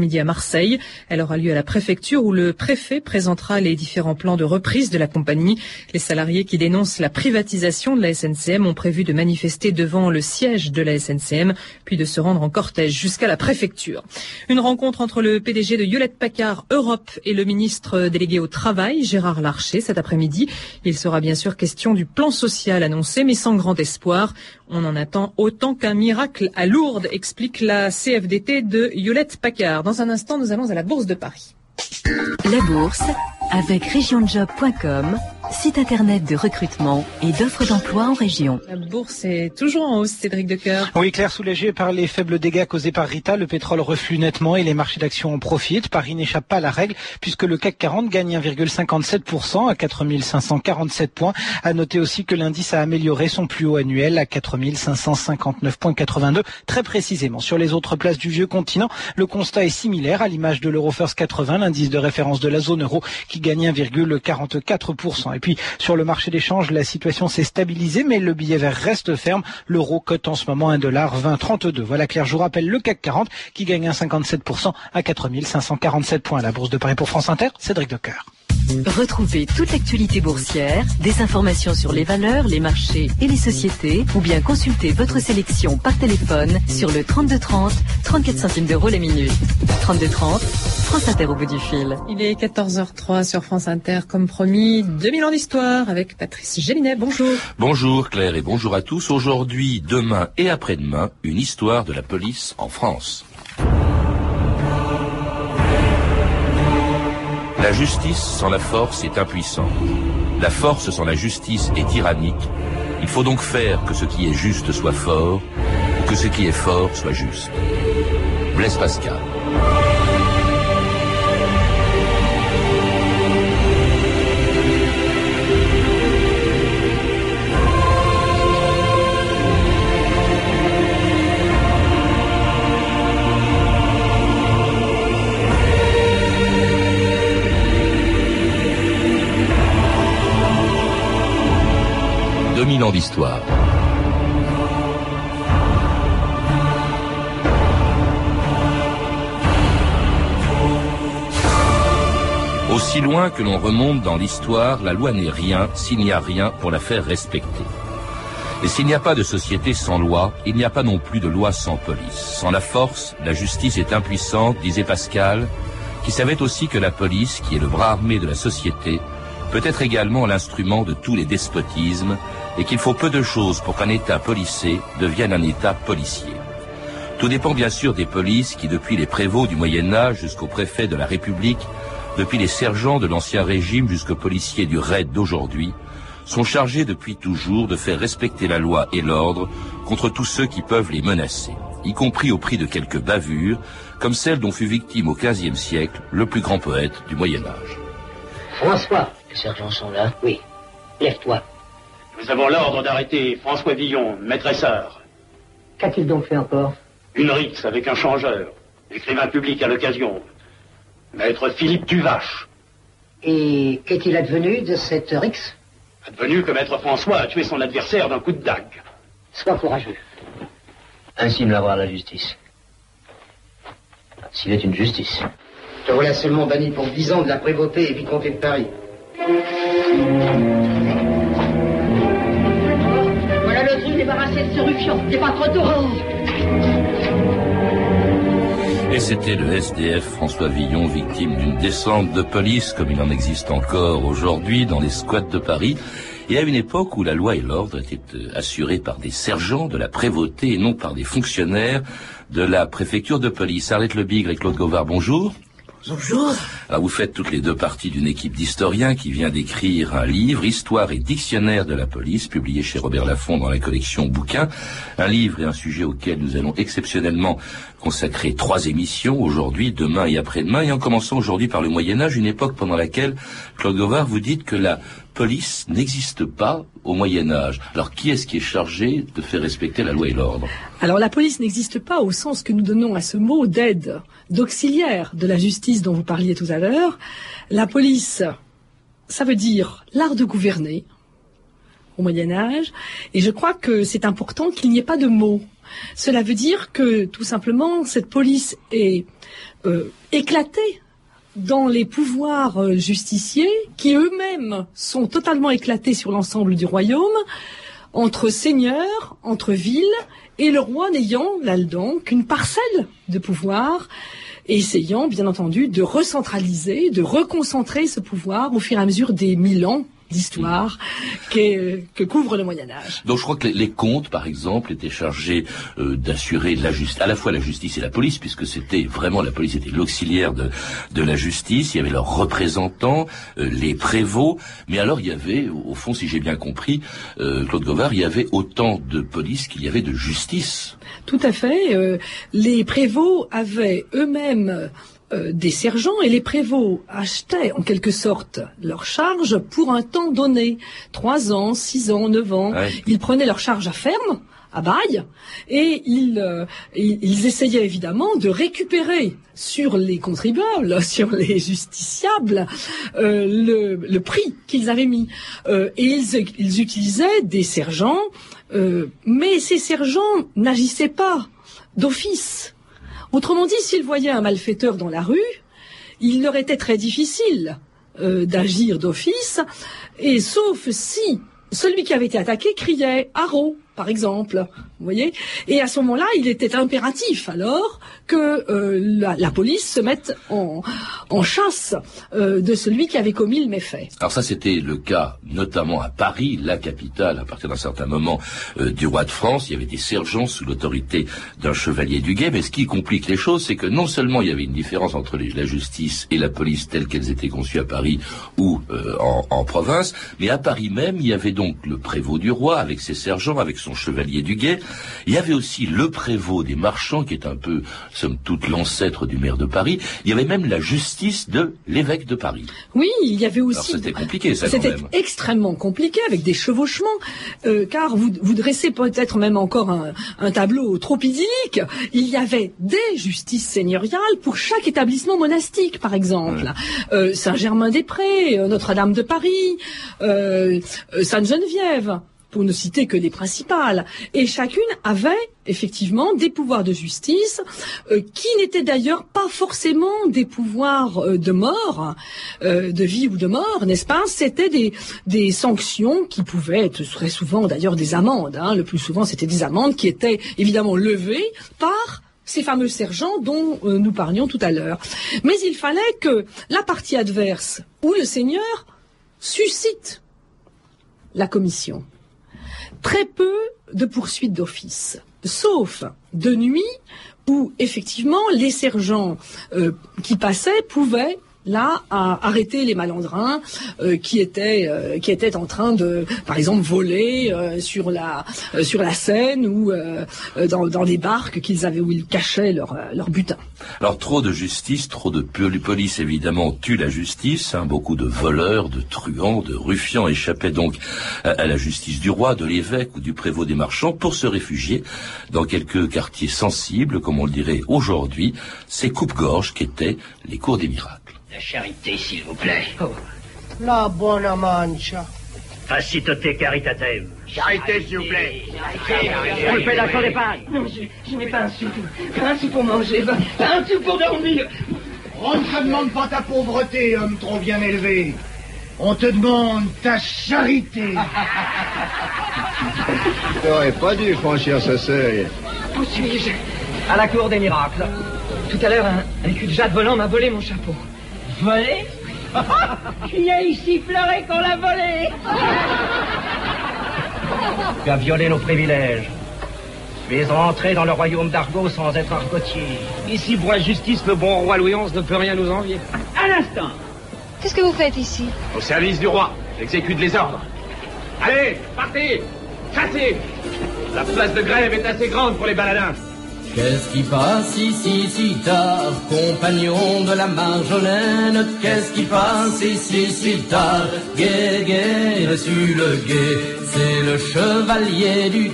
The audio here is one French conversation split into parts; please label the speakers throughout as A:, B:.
A: midi à Marseille. Elle aura lieu à la préfecture où le préfet présentera les différents plans de reprise de la compagnie. Les salariés qui dénoncent la privatisation de la SNCM ont prévu de manifester devant le siège de la SNCM, puis de se rendre en cortège jusqu'à la préfecture. Une rencontre entre le PDG de Hewlett Packard Europe et le ministre délégué au Travail, Gérard Larcher, cet après-midi. Il sera bien sûr question du plan social annoncé, mais sans grand espoir. On en attend autant qu'un miracle à Lourdes, explique la CFDT de Hewlett Packard. Dans un instant, nous allons à la Bourse de Paris.
B: La Bourse avec regionjob.com, site internet de recrutement et d'offres d'emploi en région.
A: La bourse est toujours en hausse, Cédric Decoeur.
C: Oui, Claire, soulagé par les faibles dégâts causés par Rita, le pétrole reflue nettement et les marchés d'actions en profitent. Paris n'échappe pas à la règle puisque le CAC 40 gagne 1,57% à 4547 points. À noter aussi que l'indice a amélioré son plus haut annuel à 4559,82 très précisément. Sur les autres places du vieux continent, le constat est similaire à l'image de l'Eurofirst 80, l'indice de référence de la zone euro qui gagne 1,44%. Puis sur le marché d'échange, la situation s'est stabilisée, mais le billet vert reste ferme. L'euro cote en ce moment 1,2032. Voilà Claire, je vous rappelle le CAC 40 qui gagne 1,57% à 4547 points. La bourse de Paris pour France Inter, Cédric Decoeur.
B: Retrouvez toute l'actualité boursière, des informations sur les valeurs, les marchés et les sociétés, ou bien consultez votre sélection par téléphone sur le 3230, 34 centimes d'euros la minute. 3230, France Inter au bout du fil.
A: Il est 14h03 sur France Inter, comme promis, 2000 ans d'histoire avec Patrice Gélinet. Bonjour.
D: Bonjour Claire et bonjour à tous. Aujourd'hui, demain et après-demain, une histoire de la police en France. La justice sans la force est impuissante. La force sans la justice est tyrannique. Il faut donc faire que ce qui est juste soit fort, ou que ce qui est fort soit juste. Blaise Pascal. Aussi loin que l'on remonte dans l'histoire, la loi n'est rien s'il n'y a rien pour la faire respecter. Et s'il n'y a pas de société sans loi, il n'y a pas non plus de loi sans police. Sans la force, la justice est impuissante, disait Pascal, qui savait aussi que la police, qui est le bras armé de la société, peut être également l'instrument de tous les despotismes et qu'il faut peu de choses pour qu'un État policé devienne un État policier. Tout dépend bien sûr des polices qui, depuis les prévôts du Moyen Âge jusqu'aux préfets de la République, depuis les sergents de l'Ancien Régime jusqu'aux policiers du raid d'aujourd'hui, sont chargés depuis toujours de faire respecter la loi et l'ordre contre tous ceux qui peuvent les menacer, y compris au prix de quelques bavures, comme celle dont fut victime au XVe siècle le plus grand poète du Moyen Âge.
E: François, les sergents sont là Oui. Lève-toi.
F: Nous avons l'ordre d'arrêter François Villon, maîtresseur.
E: Qu'a-t-il donc fait encore
F: Une rixe avec un changeur. Écrivain public à l'occasion. Maître Philippe Tuvache.
E: Et qu'est-il advenu de cette rixe
F: Advenu que Maître François a tué son adversaire d'un coup de dague.
E: Sois courageux.
G: Ainsi me l'avoir la justice. S'il est une justice.
E: Te voilà seulement banni pour dix ans de la prévôté et vicomté de Paris.
H: Voilà le truc débarrassé de ce ruffian. T'es pas trop tôt.
D: Et c'était le SDF François Villon, victime d'une descente de police, comme il en existe encore aujourd'hui dans les squats de Paris, et à une époque où la loi et l'ordre étaient euh, assurés par des sergents de la prévôté et non par des fonctionnaires de la préfecture de police. Arlette Le Bigre et Claude Gauvard, bonjour.
I: Bonjour.
D: Alors vous faites toutes les deux parties d'une équipe d'historiens qui vient d'écrire un livre, Histoire et dictionnaire de la police, publié chez Robert Laffont dans la collection Bouquins. Un livre et un sujet auquel nous allons exceptionnellement consacrer trois émissions, aujourd'hui, demain et après-demain, et en commençant aujourd'hui par le Moyen Âge, une époque pendant laquelle, Claude Gauvard, vous dites que la police n'existe pas au Moyen Âge. Alors qui est-ce qui est chargé de faire respecter la loi et l'ordre
I: Alors la police n'existe pas au sens que nous donnons à ce mot d'aide, d'auxiliaire de la justice dont vous parliez tout à l'heure. La police, ça veut dire l'art de gouverner au Moyen Âge, et je crois que c'est important qu'il n'y ait pas de mots Cela veut dire que tout simplement cette police est euh, éclatée dans les pouvoirs euh, justiciers qui eux-mêmes sont totalement éclatés sur l'ensemble du royaume, entre seigneurs, entre villes, et le roi n'ayant là-dedans qu'une parcelle de pouvoir, essayant bien entendu de recentraliser, de reconcentrer ce pouvoir au fur et à mesure des mille ans d'histoire que, que, couvre le Moyen Âge.
D: Donc je crois que les, les comtes, par exemple, étaient chargés euh, d'assurer la justice, à la fois la justice et la police, puisque c'était vraiment la police était l'auxiliaire de, de la justice. Il y avait leurs représentants, euh, les prévôts, mais alors il y avait, au fond, si j'ai bien compris, euh, Claude Govard, il y avait autant de police qu'il y avait de justice.
I: Tout à fait. Euh, les prévôts avaient eux-mêmes euh, des sergents et les prévôts achetaient en quelque sorte leur charge pour un temps donné, trois ans, six ans, neuf ans.
D: Ouais.
I: Ils prenaient leur charge à ferme, à bail, et ils, euh, ils, ils essayaient évidemment de récupérer sur les contribuables, sur les justiciables, euh, le, le prix qu'ils avaient mis. Euh, et ils, ils utilisaient des sergents, euh, mais ces sergents n'agissaient pas d'office. Autrement dit, s'ils voyaient un malfaiteur dans la rue, il leur était très difficile euh, d'agir d'office, et sauf si celui qui avait été attaqué criait « Haro !» par exemple, vous voyez? Et à ce moment-là, il était impératif alors que euh, la, police se mette en, chasse euh, de celui qui avait commis le méfait.
D: Alors ça, c'était le cas notamment à Paris, la capitale, à partir d'un certain moment euh, du roi de France. Il y avait des sergents sous l'autorité d'un chevalier du guet, mais ce qui complique les choses, c'est que non seulement il y avait une différence entre la justice et la police telles qu'elles étaient conçues à Paris ou en province, mais à Paris même, il y avait donc le prévôt du roi avec ses sergents, avec son chevalier du guet. Il y avait aussi le prévôt des marchands, qui est un peu, somme toute, l'ancêtre du maire de Paris. Il y avait même la justice de l'évêque de Paris.
I: Oui, il y avait aussi.
D: C'était compliqué, ça.
I: C'était extrêmement compliqué avec des chevauchements, euh, car vous, vous dressez peut-être même encore un, un, tableau trop idyllique. Il y avait des justices seigneuriales pour chaque établissement monastique, par exemple. Ouais. Euh, Saint-Germain-des-Prés, euh, Notre-Dame de Paris, euh, Sainte-Geneviève pour ne citer que les principales. Et chacune avait effectivement des pouvoirs de justice euh, qui n'étaient d'ailleurs pas forcément des pouvoirs euh, de mort, euh, de vie ou de mort, n'est-ce pas? C'était des, sanctions qui pouvaient être très souvent d'ailleurs des amendes. Hein. Le plus souvent, c'était des amendes qui étaient évidemment levées par ces fameux sergents dont nous parlions tout à l'heure. Mais il fallait que la partie adverse ou le seigneur suscite la commission très peu de poursuites d'office, sauf de nuit où effectivement les sergents euh, qui passaient pouvaient là à arrêter les malandrins euh, qui étaient euh, qui étaient en train de par exemple voler euh, sur la sur la Seine ou dans, dans des barques qu'ils avaient où ils cachaient leur leur butin.
D: Alors trop de justice, trop de police évidemment tue la justice. Hein, beaucoup de voleurs, de truands, de ruffians échappaient donc à, à la justice du roi, de l'évêque ou du prévôt des marchands pour se réfugier dans quelques quartiers sensibles, comme on le dirait aujourd'hui, ces coupes-gorges qu'étaient les cours des miracles.
E: La charité, s'il vous plaît. Oh.
J: La bonne mancha.
F: Facitote caritatem.
J: Charité, s'il vous plaît.
E: On le fait d'accord des pannes. Non, je, je n'ai pas un sou. Pas un sou pour manger, pas, pas un sou pour dormir.
J: On ne te demande pas ta pauvreté, homme trop bien élevé. On te demande ta charité.
K: Tu n'aurais pas dû franchir ce seuil.
E: Où suis-je? À la cour des miracles. Tout à l'heure, un, un cul de jatte volant m'a volé mon chapeau. Volé Qui a ici pleuré qu'on l'a volé
F: Tu as violé nos privilèges. Tu es rentré dans le royaume d'Argot sans être argotier. Ici, pour la justice, le bon roi Louis XI ne peut rien nous envier.
H: À l'instant
L: Qu'est-ce que vous faites ici?
F: Au service du roi. J'exécute les ordres. Allez, partez Chassez La place de grève est assez grande pour les baladins.
M: Qu'est-ce qui passe ici si tard, compagnon de la Marjolaine? Qu'est-ce qui passe ici si tard, gai, gai, sur le guet C'est le chevalier du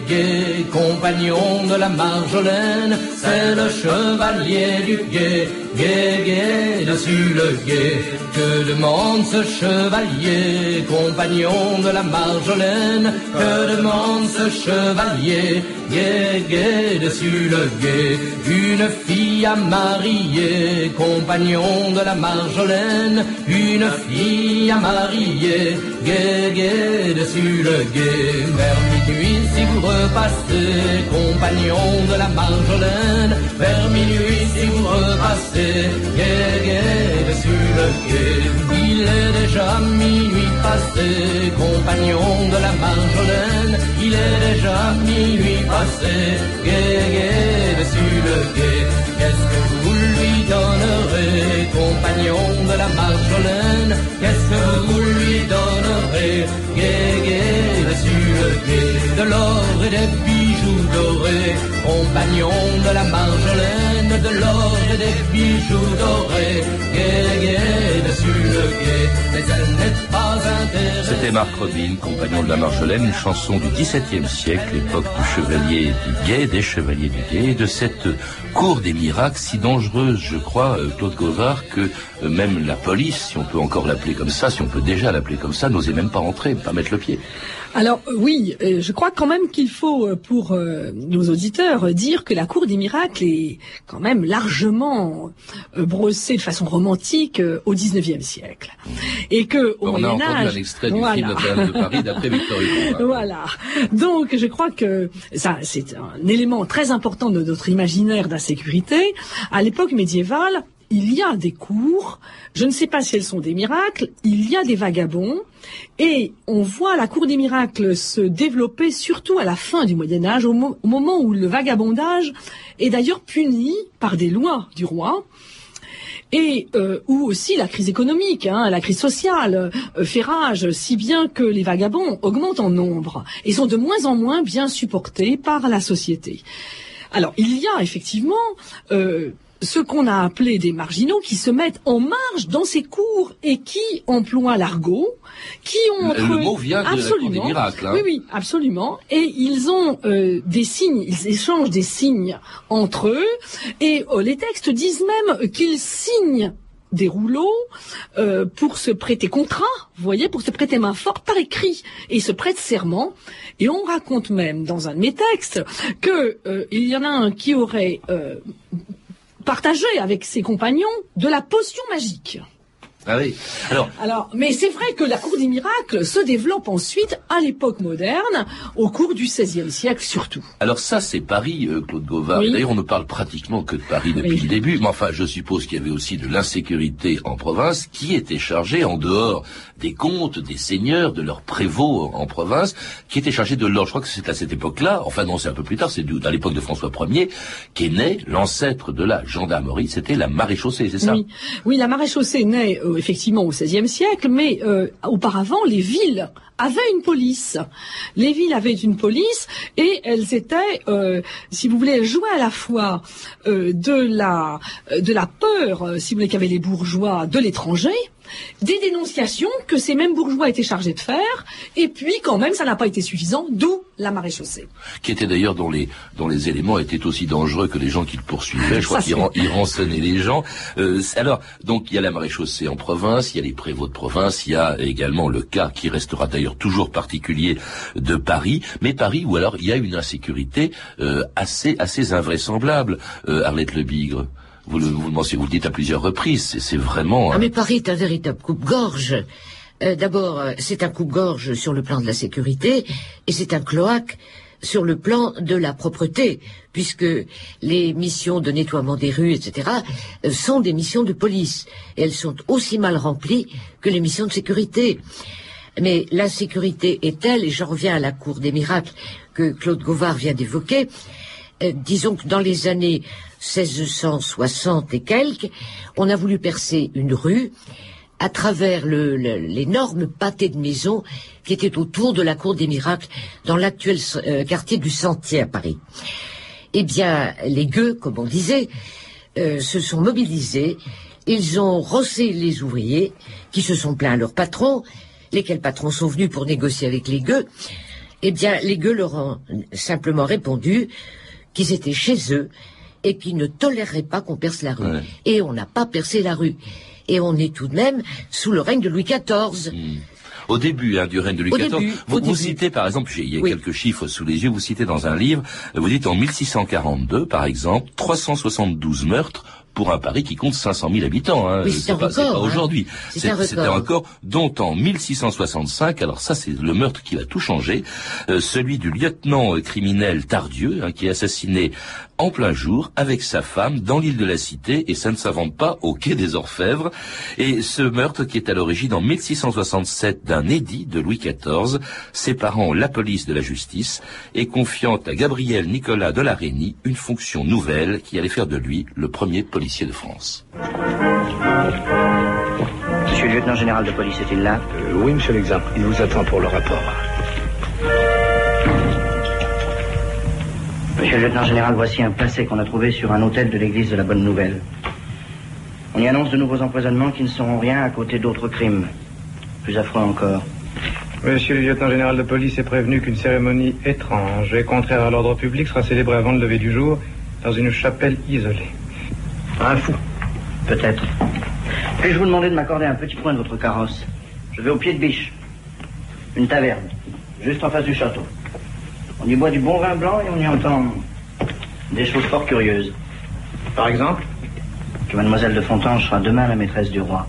M: guet, compagnon de la Marjolaine C'est le chevalier du guet, gai, gai, dessus le guet. Que demande ce chevalier, compagnon de la Marjolaine? Que demande ce chevalier, gai, gai dessus le guet. Une fille à marier, compagnon de la Marjolaine. Une fille à marier, gai, gai dessus le guet Minuit si vous repassez, compagnon de la Marjolaine. Vers minuit si vous repassez, gai, gai dessus le guet Il est déjà minuit passé, compagnon de la Marjolaine. Il est déjà minuit passé, gai, gai dessus le guet Qu'est-ce que vous lui donnerez, compagnon de la Marjolaine? Qu'est-ce que vous lui donnerez, gai, des bijoux dorés, compagnon de la Marjolaine De l'or des bijoux dorés, dessus le guet Mais elle n'est pas intéressée
D: C'était Marc Robin, compagnon de la Marjolaine, une chanson du XVIIe siècle, l'époque du chevalier du guet, des chevaliers du guet, et de cette cour des miracles si dangereuse, je crois, euh, Claude Gauvard, que euh, même la police, si on peut encore l'appeler comme ça, si on peut déjà l'appeler comme ça, n'osait même pas rentrer, pas mettre le pied.
I: Alors euh, oui, je crois quand même qu'il faut pour nos auditeurs dire que la cour des miracles est quand même largement euh, brossée de façon romantique euh, au XIXe siècle, et que au
D: On
I: Moyen Âge,
D: un extrait du
I: voilà.
D: film Notre-Dame de Paris d'après Victor Hugo.
I: Voilà. Donc, je crois que ça, c'est un élément très important de notre imaginaire d'insécurité. À l'époque médiévale, il y a des cours, je ne sais pas si elles sont des miracles, il y a des vagabonds, et on voit la cour des miracles se développer surtout à la fin du Moyen Âge, au, mo- au moment où le vagabondage est d'ailleurs puni par des lois du roi. Et euh, où aussi la crise économique, hein, la crise sociale euh, fait rage, si bien que les vagabonds augmentent en nombre et sont de moins en moins bien supportés par la société. Alors il y a effectivement euh, ce qu'on a appelé des marginaux qui se mettent en marge dans ces cours et qui emploient l'argot, qui ont
D: Le-
I: entre
D: le mot vient de la Cour des
I: absolument,
D: miracles, hein.
I: Oui, oui, absolument. Et ils ont euh, des signes, ils échangent des signes entre eux, et euh, les textes disent même qu'ils signent des rouleaux euh, pour se prêter contrat, vous voyez, pour se prêter main forte par écrit, et ils se prêtent serment. Et on raconte même dans un de mes textes que euh, il y en a un qui aurait euh, partagé avec ses compagnons de la potion magique.
D: Ah oui. Alors,
I: Alors, mais c'est vrai que la cour des miracles se développe ensuite à l'époque moderne, au cours du XVIe siècle surtout.
D: Alors ça, c'est Paris, euh, Claude Gauvard.
I: Oui.
D: D'ailleurs, on ne parle pratiquement que de Paris depuis
I: Oui.
D: le début. Mais enfin, je suppose qu'il y avait aussi de l'insécurité en province qui était chargée, en dehors des comtes, des seigneurs, de leurs prévôts en province, qui était chargée de l'ordre. Je crois que c'est à cette époque-là, enfin non, c'est un peu plus tard, c'est à l'époque de François Ier, qu'est né l'ancêtre de la gendarmerie, c'était la maréchaussée, c'est ça?
I: Oui, oui, la maréchaussée naît euh, effectivement au XVIe siècle, mais euh, auparavant, les villes avaient une police. Les villes avaient une police et elles étaient, euh, si vous voulez, elles jouaient à la fois euh, de la de la peur, si vous voulez, qu'avaient les bourgeois de l'étranger. Des dénonciations que ces mêmes bourgeois étaient chargés de faire, et puis quand même ça n'a pas été suffisant, d'où la maréchaussée.
D: qui était d'ailleurs dont les dont les éléments étaient aussi dangereux que les gens qui le poursuivaient. Je crois qu'ils ran- rançonnaient les gens. Euh, alors, donc il y a la maréchaussée en province, il y a les prévôts de province, il y a également le cas qui restera d'ailleurs toujours particulier de Paris, mais Paris où alors il y a une insécurité euh, assez assez invraisemblable. Euh, Arlette Le Bigre, vous le, vous le vous le dites à plusieurs reprises, c'est, vraiment.
N: Ah mais Paris est un véritable coupe-gorge. Euh, D'abord, euh, c'est un coupe-gorge sur le plan de la sécurité et c'est un cloaque sur le plan de la propreté, puisque les missions de nettoiement des rues, etc., euh, sont des missions de police. Et elles sont aussi mal remplies que les missions de sécurité. Mais l'insécurité est telle, et j'en reviens à la cour des miracles que Claude Gauvard vient d'évoquer, euh, disons que dans les années 1660 et quelques, on a voulu percer une rue à travers le- le- l'énorme pâté de maisons qui était autour de la cour des miracles dans l'actuel euh, quartier du Sentier à Paris. Eh bien, les gueux, comme on disait, euh, se sont mobilisés. Ils ont rossé les ouvriers qui se sont plaints à leur patron, lesquels patrons sont venus pour négocier avec les gueux. Eh bien, les gueux leur ont simplement répondu qu'ils étaient chez eux et qui ne tolérerait pas qu'on perce la rue. Et on n'a pas percé la rue. Et on est tout de même sous le règne de Louis XIV.
D: Au début hein, du règne de Louis XIV,
N: début,
D: vous, citez par exemple, j'ai- il y a
N: Oui.
D: quelques chiffres sous les yeux, vous citez dans un livre, vous dites en 1642 par exemple, 372 meurtres pour un Paris qui compte 500 000 habitants. Hein.
N: Oui, c'est un
D: pas, c'est
N: record,
D: pas
N: hein.
D: aujourd'hui.
N: C'est un record.
D: un record dont en 1665, alors ça c'est le meurtre qui va tout changer, euh, celui du lieutenant euh, criminel Tardieu, hein, qui est assassiné en plein jour avec sa femme dans l'île de la Cité, et ça ne s'invente pas au quai des Orfèvres. Et ce meurtre qui est à l'origine en 1667 d'un édit de Louis XIV, séparant la police de la justice et confiant à Gabriel Nicolas de la Reynie une fonction nouvelle qui allait faire de lui le premier policier de France.
G: Monsieur le lieutenant général de police est-il là
F: oui, monsieur l'examen. Il vous attend pour le rapport.
G: Monsieur le lieutenant général, voici un placet qu'on a trouvé sur un hôtel de l'église de la Bonne Nouvelle. On y annonce de nouveaux empoisonnements qui ne seront rien à côté d'autres crimes. Plus affreux encore.
O: Monsieur le lieutenant général de police est prévenu qu'une cérémonie étrange et contraire à l'ordre public sera célébrée avant le lever du jour dans une chapelle isolée.
G: Un fou. Peut-être. Puis-je vous demander de m'accorder un petit point de votre carrosse? Je vais au pied de biche. Une taverne, juste en face du château. On y boit du bon vin blanc et on y entend des choses fort curieuses.
O: Par exemple
G: Que mademoiselle de Fontange sera demain la maîtresse du roi.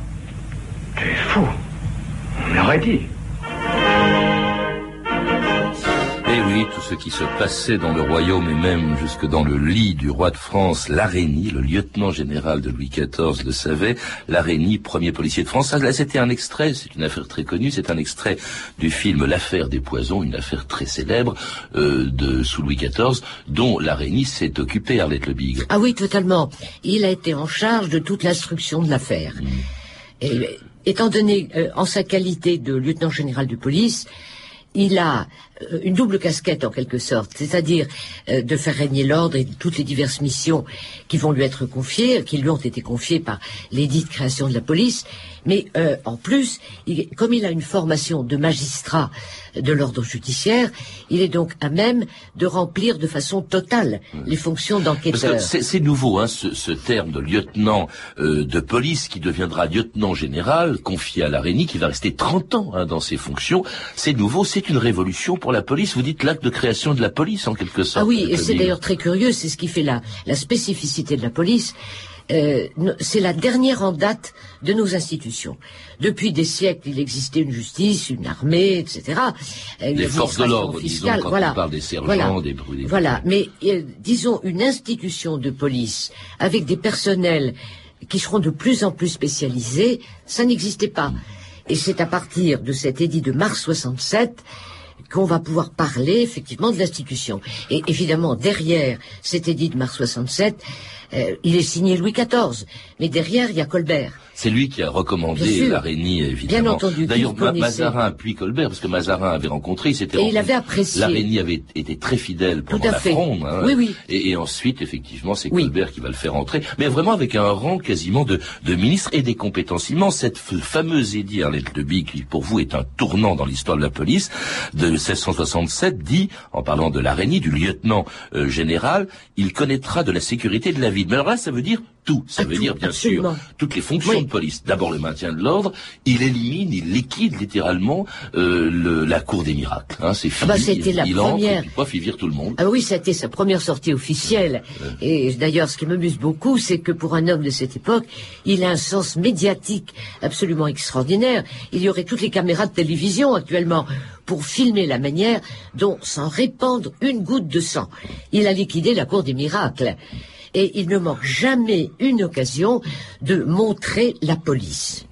O: Tu es fou. On l'aurait dit.
D: Et oui, tout ce qui se passait dans le royaume et même jusque dans le lit du roi de France, Larénie, le lieutenant général de Louis XIV le savait, Larénie, premier policier de France. Là, c'était un extrait, c'est une affaire très connue, c'est un extrait du film L'affaire des poisons, une affaire très célèbre euh, de sous Louis XIV, dont Larénie s'est occupé, Arlette Le Bigre.
N: Ah oui, totalement. Il a été en charge de toute l'instruction de l'affaire. Et, euh, étant donné, euh, en sa qualité de lieutenant général de police, il a une double casquette en quelque sorte, c'est-à-dire euh, de faire régner l'ordre et toutes les diverses missions qui vont lui être confiées, qui lui ont été confiées par de création de la police, mais euh, en plus, il- comme il a une formation de magistrat de l'ordre judiciaire, il est donc à même de remplir de façon totale les fonctions d'enquêteur.
D: c'est nouveau, hein, ce, ce terme de lieutenant euh, de police qui deviendra lieutenant général, confié à l'Arénie, qui va rester 30 ans hein, dans ses fonctions. C'est nouveau, c'est une révolution pour la police. Vous dites l'acte de création de la police, en quelque sorte.
N: Ah oui, et c'est
D: Le
N: d'ailleurs très curieux, c'est ce qui fait la, la spécificité de la police. Euh, c'est la dernière en date de nos institutions. Depuis des siècles, il existait une justice, une armée, etc. euh, une
D: Les forces de l'ordre, disons, quand
N: voilà.
D: on parle des sergents,
N: Voilà.
D: des brûlés.
N: Voilà, mais euh, disons une institution de police avec des personnels qui seront de plus en plus spécialisés, ça n'existait pas. Et c'est à partir de cet édit de mars 67 qu'on va pouvoir parler effectivement de l'institution. Et évidemment, derrière cet édit de mars 67, euh, il est signé Louis XIV, mais derrière, il y a Colbert.
D: C'est lui qui a recommandé l'Arénie, évidemment.
N: Bien entendu,
D: D'ailleurs. Mazarin puis Colbert, parce que Mazarin avait rencontré, il s'était
N: Et il
D: rencontré.
N: avait apprécié.
D: L'Arénie avait été très fidèle pendant
N: à
D: la
N: fait.
D: fronde. hein.
N: Oui, oui.
D: Et, et ensuite, effectivement, c'est Colbert qui va le faire entrer. Mais vraiment avec un rang quasiment de, de ministre et des compétences immenses. Cette fameuse édit, Arlette de qui pour vous est un tournant dans l'histoire de la police, de 1667, dit, en parlant de l'Arénie, du lieutenant euh, général, il connaîtra de la sécurité de la ville. Mais alors là, ça veut dire tout. Ça veut dire, bien
N: absolument.
D: sûr, toutes les fonctions de police. D'abord le maintien de l'ordre, il élimine, il liquide littéralement euh, le- la cour des miracles. Hein, c'est
N: Ah
D: fini.
N: bah, c'était la
D: il entre,
N: première.
D: et puis, pof, il vire tout le monde.
N: Ah oui, ça a été sa première sortie officielle. Et d'ailleurs, ce qui m'amuse beaucoup, c'est que pour un homme de cette époque, il a un sens médiatique absolument extraordinaire. Il y aurait toutes les caméras de télévision actuellement pour filmer la manière dont s'en répandre une goutte de sang. Il a liquidé la cour des miracles. Et il ne manque jamais une occasion de montrer la police.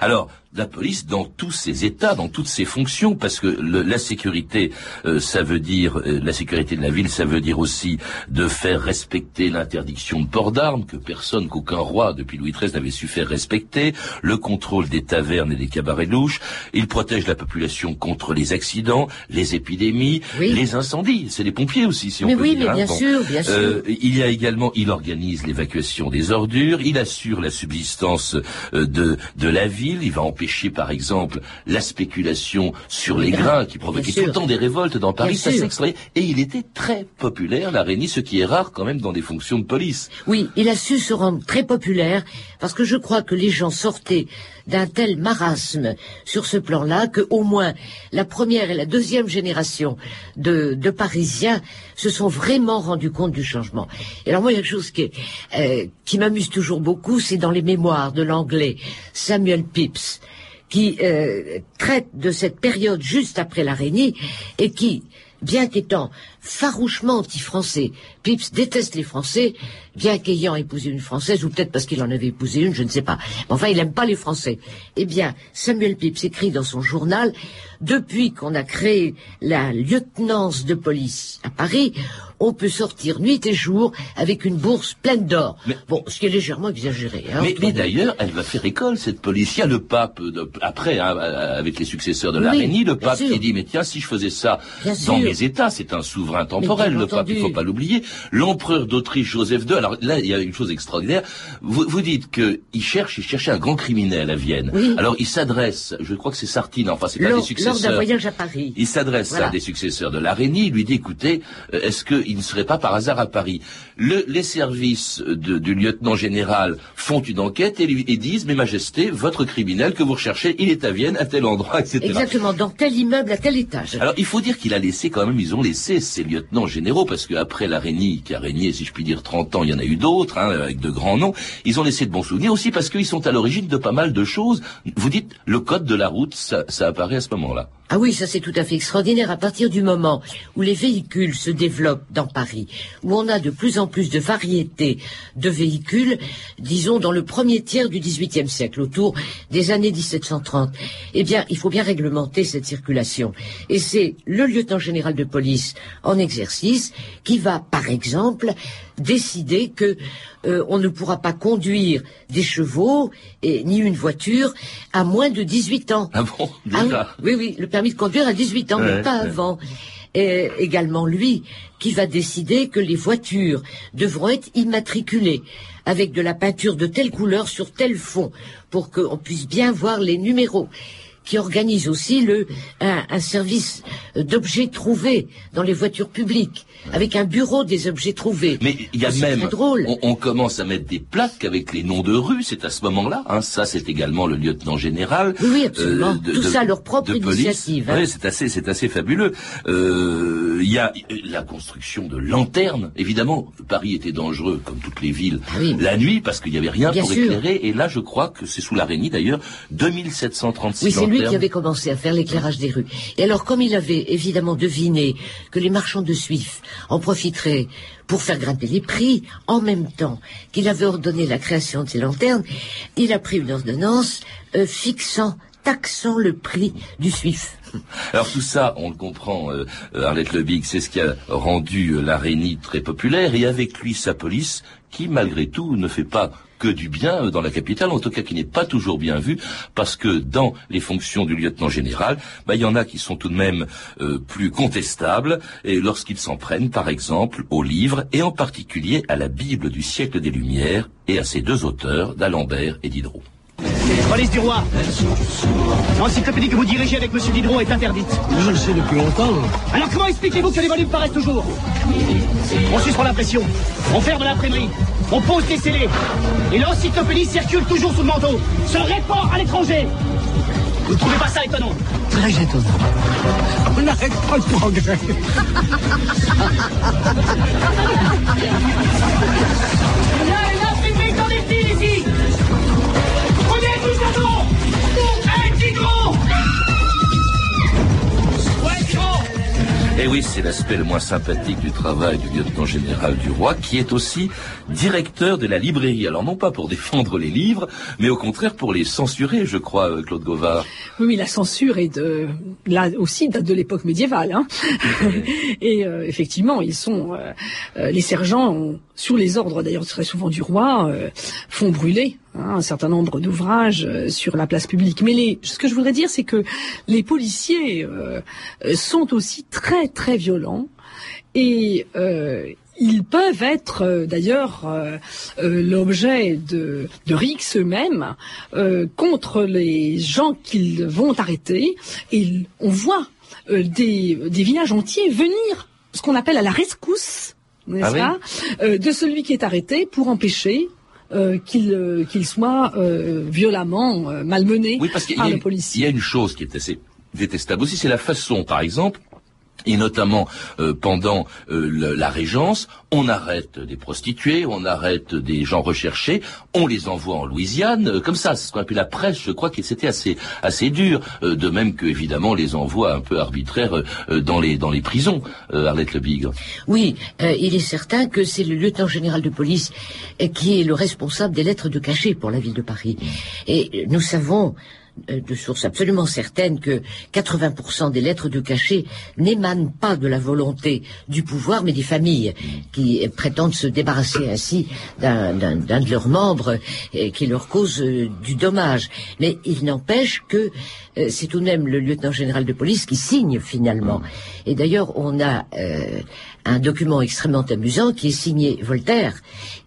D: Alors, la police dans tous ses états, dans toutes ses fonctions, parce que le- la sécurité, euh, ça veut dire euh, la sécurité de la ville, ça veut dire aussi de faire respecter l'interdiction de port d'armes que personne, qu'aucun roi depuis Louis XIII n'avait su faire respecter, le contrôle des tavernes et des cabarets louches. Il protège la population contre les accidents, les épidémies, les incendies. C'est les pompiers aussi, si
N: Mais
D: on peut
N: oui,
D: dire.
N: mais
D: hein.
N: bien
D: Bon.
N: sûr, bien sûr.
D: Euh, il y a également, il organise l'évacuation des ordures, il assure la subsistance euh, de, de la ville, il va empêcher empêcher, par exemple, la spéculation sur les grains qui provoquait tout le temps des révoltes dans Paris. Ça s'extrayait. Et il était très populaire, la Rénie, ce qui est rare quand même dans des fonctions de police.
N: Oui, il a su se rendre très populaire parce que je crois que les gens sortaient d'un tel marasme sur ce plan-là que au moins la première et la deuxième génération de, de Parisiens se sont vraiment rendus compte du changement. Et alors moi, il y a quelque chose qui, euh, qui m'amuse toujours beaucoup, c'est dans les mémoires de l'anglais Samuel Pepys, qui euh, traite de cette période juste après la et qui, bien qu'étant farouchement anti-français, Pips déteste les Français, bien qu'ayant épousé une Française, ou peut-être parce qu'il en avait épousé une, je ne sais pas. Enfin, il n'aime pas les Français. Eh bien, Samuel Pips écrit dans son journal, depuis qu'on a créé la lieutenance de police à Paris, on peut sortir nuit et jour avec une bourse pleine d'or. Bon, ce qui est légèrement exagéré.
D: Hein, mais, d'ailleurs, elle va faire école, cette police. Il y a le pape, après, hein, avec les successeurs de la le pape qui dit, mais tiens, si je faisais ça dans mes États, c'est un souverain temporel, le pape, il faut pas l'oublier. L'empereur d'Autriche, Joseph II, alors là, il y a une chose extraordinaire. Vous, vous dites qu'il cherche, il cherchait un grand criminel à Vienne. Alors, il s'adresse, je crois que c'est Sartine, enfin, c'est pas des successeurs. Lors
N: d'un voyage à Paris.
D: Il s'adresse à des successeurs de la il lui dit, écoutez, euh, est-ce que il ne serait pas par hasard à Paris? les services du lieutenant général font une enquête et lui disent, mais majesté, votre criminel que vous recherchez, il est à Vienne, à tel endroit, etc.
N: Exactement, dans tel immeuble, à tel étage.
D: Alors, il faut dire qu'il a laissé quand même, ils ont laissé lieutenants généraux, parce qu'après la qui a régné, si je puis dire, 30 ans, il y en a eu d'autres, hein, avec de grands noms, ils ont laissé de bons souvenirs aussi parce qu'ils sont à l'origine de pas mal de choses. Vous dites, le code de la route, ça apparaît à ce moment-là.
N: Ah oui, ça c'est tout à fait extraordinaire à partir du moment où les véhicules se développent dans Paris, où on a de plus en plus de variétés de véhicules, disons dans le premier tiers du XVIIIe siècle, autour des années 1730. Eh bien, il faut bien réglementer cette circulation. Et c'est le lieutenant général de police en exercice qui va, par exemple, décider que euh, on ne pourra pas conduire des chevaux et ni une voiture à moins de 18 ans.
D: Ah bon ah
N: oui, oui, le permis de conduire à 18 ans, mais pas avant. Et également lui qui va décider que les voitures devront être immatriculées avec de la peinture de telle couleur sur tel fond pour qu'on puisse bien voir les numéros qui organise aussi le, un, service d'objets trouvés dans les voitures publiques, avec un bureau des objets trouvés.
D: Mais il y a même, drôle. On, commence à mettre des plaques avec les noms de rues, c'est à ce moment-là. Hein, ça, c'est également le lieutenant général.
N: Oui, absolument. Euh, Tout ça, leur propre initiative.
D: Hein. Oui, c'est assez, c'est assez fabuleux. Euh, il y a la construction de lanternes. Évidemment, Paris était dangereux, comme toutes les villes, ah la nuit, parce qu'il n'y avait rien pour éclairer. Et là, je crois que c'est sous la Rénie, d'ailleurs, 2736
N: oui, lui qui avait commencé à faire l'éclairage des rues. Et alors, comme il avait évidemment deviné que les marchands de Suif en profiteraient pour faire grimper les prix, en même temps qu'il avait ordonné la création de ces lanternes, il a pris une ordonnance euh, fixant taxant le prix du Suif.
D: Alors tout ça, on le comprend, euh, Arlette Lebig, c'est ce qui a rendu euh, la très populaire, et avec lui sa police, qui malgré tout ne fait pas que du bien dans la capitale, en tout cas qui n'est pas toujours bien vu, parce que dans les fonctions du lieutenant général, bah, il y en a qui sont tout de même euh, plus contestables, et lorsqu'ils s'en prennent, par exemple, aux livres, et en particulier à la Bible du siècle des Lumières, et à ses deux auteurs, d'Alembert et Diderot.
P: Police du roi. L'encyclopédie que vous dirigez avec Monsieur Diderot est interdite.
Q: Je le sais depuis longtemps.
P: Alors comment expliquez-vous que les volumes paraissent toujours? On suspend l'impression. On ferme l'imprimerie. On pose des scellés. Et l'encyclopédie circule toujours sous le manteau. Se répand à l'étranger. Vous ne trouvez pas ça étonnant?
Q: Très étonnant. On n'arrête pas le progrès.
D: l'aspect le moins sympathique du travail du lieutenant général du roi, qui est aussi directeur de la librairie. Alors non pas pour défendre les livres, mais au contraire pour les censurer, je crois, euh, Claude Gauvard.
I: Oui, la censure est de là aussi date de l'époque médiévale. Hein. Et euh, effectivement, ils sont euh, les sergents sous les ordres d'ailleurs très souvent du roi, euh, font brûler un certain nombre d'ouvrages euh, sur la place publique. Mais les, ce que je voudrais dire, c'est que les policiers euh, sont aussi très très violents et ils peuvent être euh, d'ailleurs euh, euh, l'objet de, de rixes eux-mêmes contre les gens qu'ils vont arrêter. Et on voit des, des villages entiers venir, ce qu'on appelle à la rescousse, n'est-ce
D: Ah
I: pas, de celui qui est arrêté pour empêcher qu'il qu'il soit violemment malmené
D: Oui, parce qu'il y,
I: par
D: a
I: le policier.
D: il y a une chose qui est assez détestable aussi, c'est la façon, par exemple, et notamment euh, pendant euh, le- la Régence, on arrête des prostituées, on arrête des gens recherchés, on les envoie en Louisiane, euh, comme ça, c'est ce qu'on appelle la presse, je crois que c'était assez assez dur, euh, de même que évidemment les envois un peu arbitraires euh, dans les dans les prisons, euh, Arlette Le Bigre.
N: Oui, euh, il est certain que c'est le lieutenant général de police qui est le responsable des lettres de cachet pour la ville de Paris. Et euh, nous savons de source absolument certaine que 80% des lettres de cachet n'émanent pas de la volonté du pouvoir, mais des familles qui euh, prétendent se débarrasser ainsi d'un de leurs membres et qui leur cause euh, du dommage. Mais il n'empêche que euh, c'est tout de même le lieutenant général de police qui signe finalement. Et d'ailleurs, on a euh, un document extrêmement amusant qui est signé Voltaire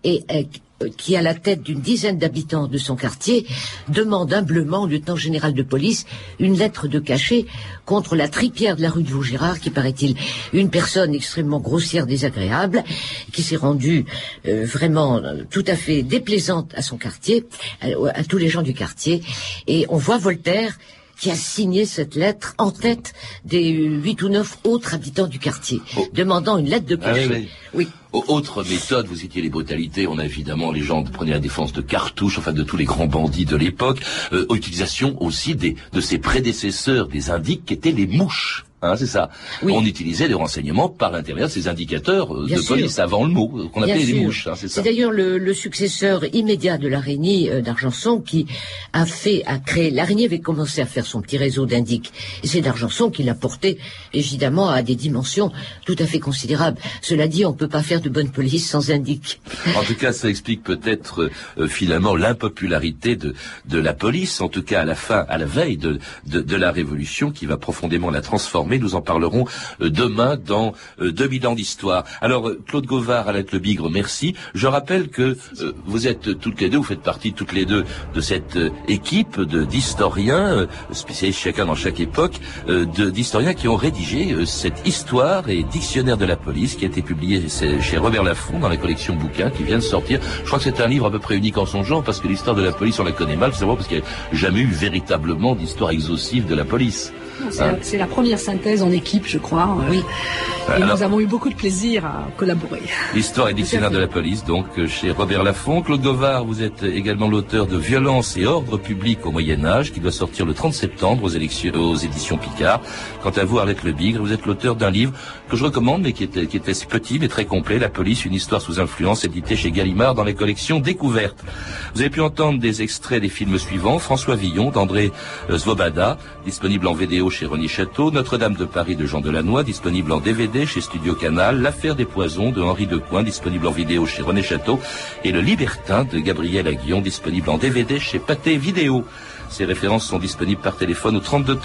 N: et euh, qui, à la tête d'une dizaine d'habitants de son quartier, demande humblement au lieutenant général de police une lettre de cachet contre la tripière de la rue de Vaugirard, qui paraît-il une personne extrêmement grossière, désagréable, qui s'est rendue euh, vraiment euh, tout à fait déplaisante à son quartier, à, à tous les gens du quartier. Et on voit Voltaire qui a signé cette lettre en tête des huit ou neuf autres habitants du quartier, demandant une lettre de
D: Ah oui,
N: cachet.
D: oui. Au- Autre méthode, vous citiez les brutalités, on a évidemment les gens qui prenaient la défense de cartouches, enfin de tous les grands bandits de l'époque, euh, utilisation aussi des, de ses prédécesseurs, des indiques qui étaient les mouches. Hein, c'est ça. On utilisait des renseignements par l'intermédiaire de ces indicateurs euh, de
N: sûr.
D: police avant le mot, euh, qu'on appelait les mouches. Hein, c'est
N: d'ailleurs le, le successeur immédiat de l'araignée euh, d'Argenson qui a fait, a créé. L'araignée avait commencé à faire son petit réseau d'indiques. Et c'est d'Argenson qui l'a porté, évidemment, à des dimensions tout à fait considérables. Cela dit, on ne peut pas faire de bonne police sans indiques.
D: En tout cas, ça explique peut-être euh, finalement l'impopularité de, de la police, en tout cas à la fin, à la veille de, de, de la Révolution, qui va profondément la transformer. Nous en parlerons euh, demain dans euh, 2000 ans d'histoire. Alors, euh, Claude Gauvard, Alette Le Bigre, merci. Je rappelle que euh, vous êtes toutes les deux, vous faites partie toutes les deux de cette euh, équipe d'historiens, euh, spécialistes chacun dans chaque époque, euh, d'historiens qui ont rédigé euh, cette histoire et dictionnaire de la police qui a été publié chez Robert Laffont dans la collection bouquins qui vient de sortir. Je crois que c'est un livre à peu près unique en son genre parce que l'histoire de la police on la connaît mal, c'est parce qu'il n'y a jamais eu véritablement d'histoire exhaustive de la police.
I: C'est la, première synthèse en équipe, je crois. Oui. Et
D: Alors-
I: nous avons eu beaucoup de plaisir à collaborer.
D: L'histoire et dictionnaire de la police, donc chez Robert Laffont. Claude Govard, vous êtes également l'auteur de Violence et ordre public au Moyen Âge, qui doit sortir le 30 septembre aux, élections- aux éditions Picard. Quant à vous, Arlette Le Bigre, vous êtes l'auteur d'un livre que je recommande, mais qui était, qui était petit, mais très complet, La police, une histoire sous influence, édité chez Gallimard dans les collections Découvertes. Vous avez pu entendre des extraits des films suivants. François Villon, d'André euh, Svoboda, disponible en vidéo chez René Château. Notre-Dame de Paris de Jean Delannoy, disponible en DVD chez Studio Canal. L'affaire des poisons de Henri Decoing, disponible en vidéo chez René Château. Et Le Libertin de Gabriel Aguillon, disponible en DVD chez Pathé Vidéo. Ces références sont disponibles par téléphone au 32